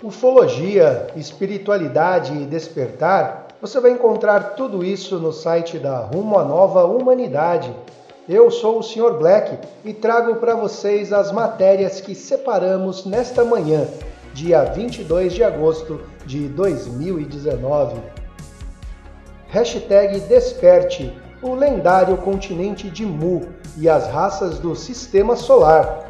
Ufologia, espiritualidade e despertar, você vai encontrar tudo isso no site da Rumo à Nova Humanidade. Eu sou o Sr. Black e trago para vocês as matérias que separamos nesta manhã, dia 22 de agosto de 2019. Hashtag Desperte, o lendário continente de Mu e as raças do Sistema Solar.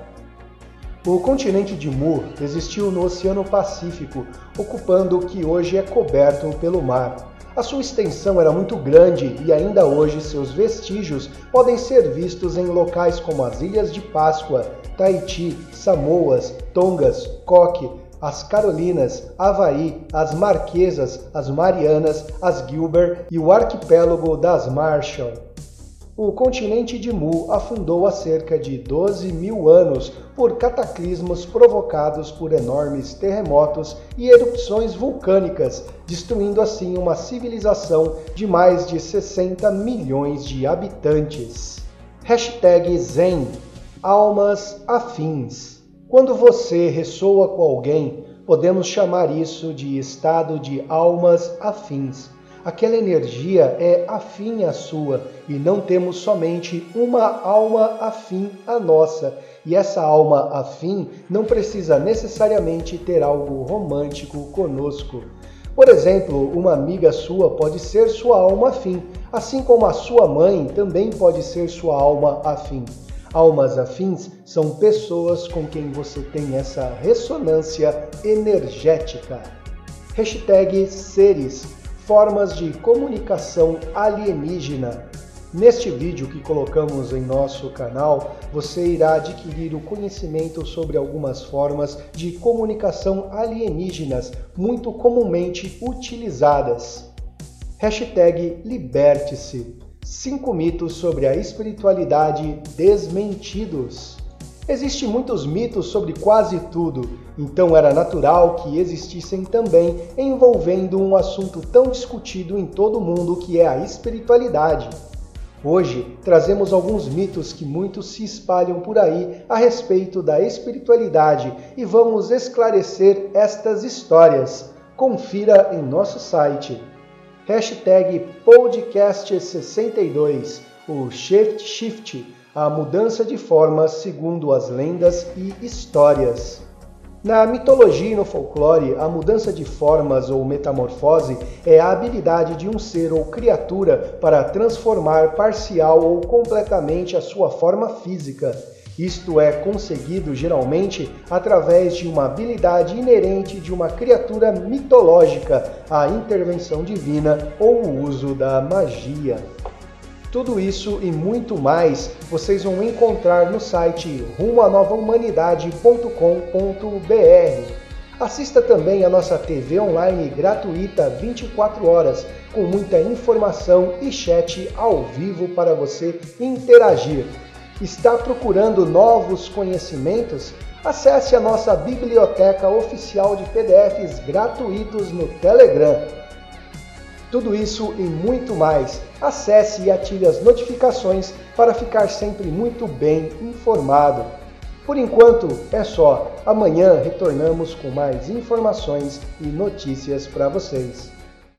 O continente de Mu existiu no Oceano Pacífico, ocupando o que hoje é coberto pelo mar. A sua extensão era muito grande e ainda hoje seus vestígios podem ser vistos em locais como as Ilhas de Páscoa, Tahiti, Samoas, Tongas, Coque, as Carolinas, Havaí, as Marquesas, as Marianas, as Gilbert e o arquipélago das Marshall. O continente de Mu afundou há cerca de 12 mil anos por cataclismos provocados por enormes terremotos e erupções vulcânicas, destruindo assim uma civilização de mais de 60 milhões de habitantes. Hashtag Zen. Almas Afins. Quando você ressoa com alguém, podemos chamar isso de estado de almas afins aquela energia é afim à sua e não temos somente uma alma afim à nossa. E essa alma afim não precisa necessariamente ter algo romântico conosco. Por exemplo, uma amiga sua pode ser sua alma afim, assim como a sua mãe também pode ser sua alma afim. Almas afins são pessoas com quem você tem essa ressonância energética. Hashtag seres formas de comunicação alienígena. Neste vídeo que colocamos em nosso canal, você irá adquirir o conhecimento sobre algumas formas de comunicação alienígenas muito comumente utilizadas. Hashtag Liberte-se. 5 mitos sobre a espiritualidade desmentidos. Existem muitos mitos sobre quase tudo, então era natural que existissem também envolvendo um assunto tão discutido em todo o mundo que é a espiritualidade. Hoje trazemos alguns mitos que muitos se espalham por aí a respeito da espiritualidade e vamos esclarecer estas histórias. Confira em nosso site. Hashtag podcast62, o Shift Shift a mudança de forma segundo as lendas e histórias. Na mitologia e no folclore, a mudança de formas ou metamorfose é a habilidade de um ser ou criatura para transformar parcial ou completamente a sua forma física. Isto é conseguido geralmente através de uma habilidade inerente de uma criatura mitológica, a intervenção divina ou o uso da magia. Tudo isso e muito mais vocês vão encontrar no site rumoanovahumanidade.com.br. Assista também a nossa TV online gratuita 24 horas, com muita informação e chat ao vivo para você interagir. Está procurando novos conhecimentos? Acesse a nossa biblioteca oficial de PDFs gratuitos no Telegram. Tudo isso e muito mais. Acesse e ative as notificações para ficar sempre muito bem informado. Por enquanto é só. Amanhã retornamos com mais informações e notícias para vocês.